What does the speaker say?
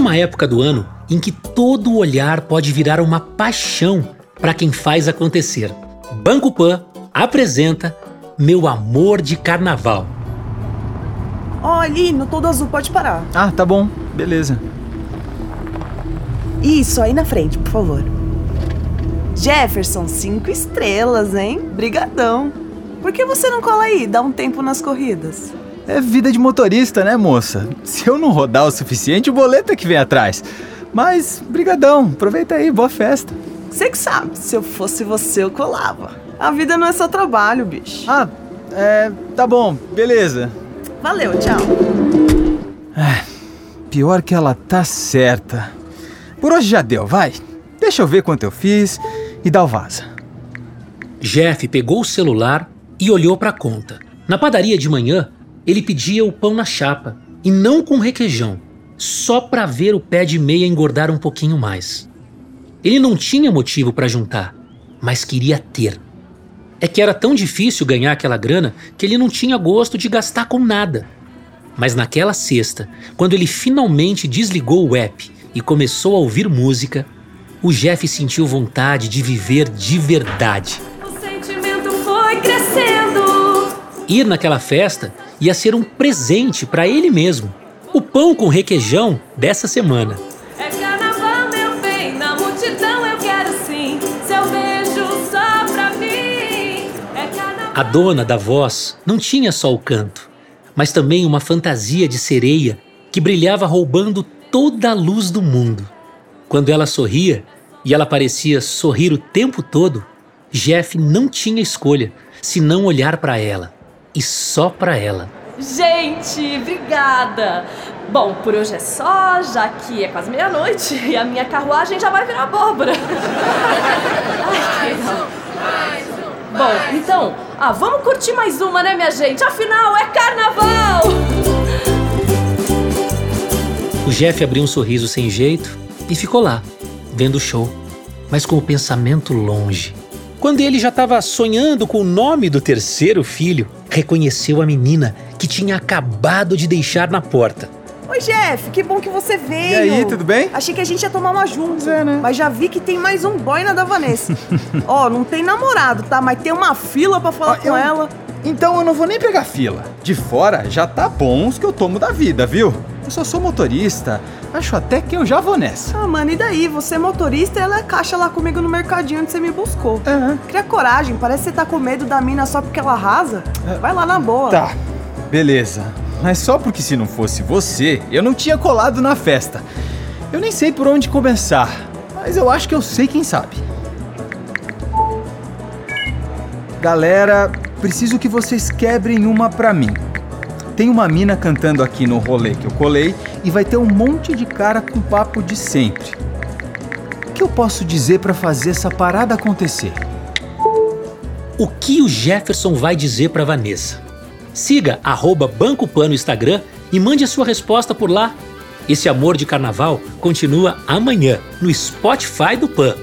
uma época do ano em que todo olhar pode virar uma paixão para quem faz acontecer. Banco Pan apresenta Meu Amor de Carnaval. Ó, oh, ali, no todo azul, pode parar. Ah, tá bom. Beleza. Isso, aí na frente, por favor. Jefferson, cinco estrelas, hein? Brigadão. Por que você não cola aí, dá um tempo nas corridas? É vida de motorista, né, moça? Se eu não rodar o suficiente, o boleto é que vem atrás. Mas, brigadão, aproveita aí, boa festa. Você que sabe, se eu fosse você, eu colava. A vida não é só trabalho, bicho. Ah, é. Tá bom, beleza. Valeu, tchau. É, pior que ela tá certa. Por hoje já deu, vai. Deixa eu ver quanto eu fiz e dá o vaza. Jeff pegou o celular e olhou para a conta. Na padaria de manhã, ele pedia o pão na chapa e não com requeijão, só para ver o pé de meia engordar um pouquinho mais. Ele não tinha motivo para juntar, mas queria ter. É que era tão difícil ganhar aquela grana que ele não tinha gosto de gastar com nada. Mas naquela sexta, quando ele finalmente desligou o app e começou a ouvir música, o Jeff sentiu vontade de viver de verdade. O sentimento foi crescendo. Ir naquela festa ia ser um presente para ele mesmo. O pão com requeijão dessa semana. É carnaval, meu bem, na multidão eu quero sim. Seu beijo só pra mim. É carnaval. A dona da voz não tinha só o canto, mas também uma fantasia de sereia que brilhava roubando toda a luz do mundo. Quando ela sorria, e ela parecia sorrir o tempo todo, Jeff não tinha escolha senão olhar para ela. E só para ela. Gente, obrigada! Bom, por hoje é só, já que é quase meia-noite e a minha carruagem já vai virar abóbora. Ai, que legal. Bom, então, ah, vamos curtir mais uma, né, minha gente? Afinal, é carnaval! O Jeff abriu um sorriso sem jeito e ficou lá, vendo o show, mas com o pensamento longe. Quando ele já estava sonhando com o nome do terceiro filho, reconheceu a menina que tinha acabado de deixar na porta. Oi, Jeff, que bom que você veio. E aí, tudo bem? Achei que a gente ia tomar uma junto. é, né? Mas já vi que tem mais um boy na da Vanessa. Ó, não tem namorado, tá? Mas tem uma fila para falar Ah, com eu- ela. Então eu não vou nem pegar fila. De fora já tá bom os que eu tomo da vida, viu? Eu só sou motorista. Acho até que eu já vou nessa. Ah, mano, e daí? Você é motorista e ela é caixa lá comigo no mercadinho onde você me buscou. É. Cria coragem, parece que você tá com medo da mina só porque ela arrasa. Vai lá na boa. Tá, beleza. Mas só porque se não fosse você, eu não tinha colado na festa. Eu nem sei por onde começar, mas eu acho que eu sei quem sabe. Galera, preciso que vocês quebrem uma pra mim. Tem uma mina cantando aqui no rolê que eu colei e vai ter um monte de cara com papo de sempre. O que eu posso dizer pra fazer essa parada acontecer? O que o Jefferson vai dizer para Vanessa? Siga arroba Banco Pan no Instagram e mande a sua resposta por lá. Esse amor de carnaval continua amanhã no Spotify do Pan.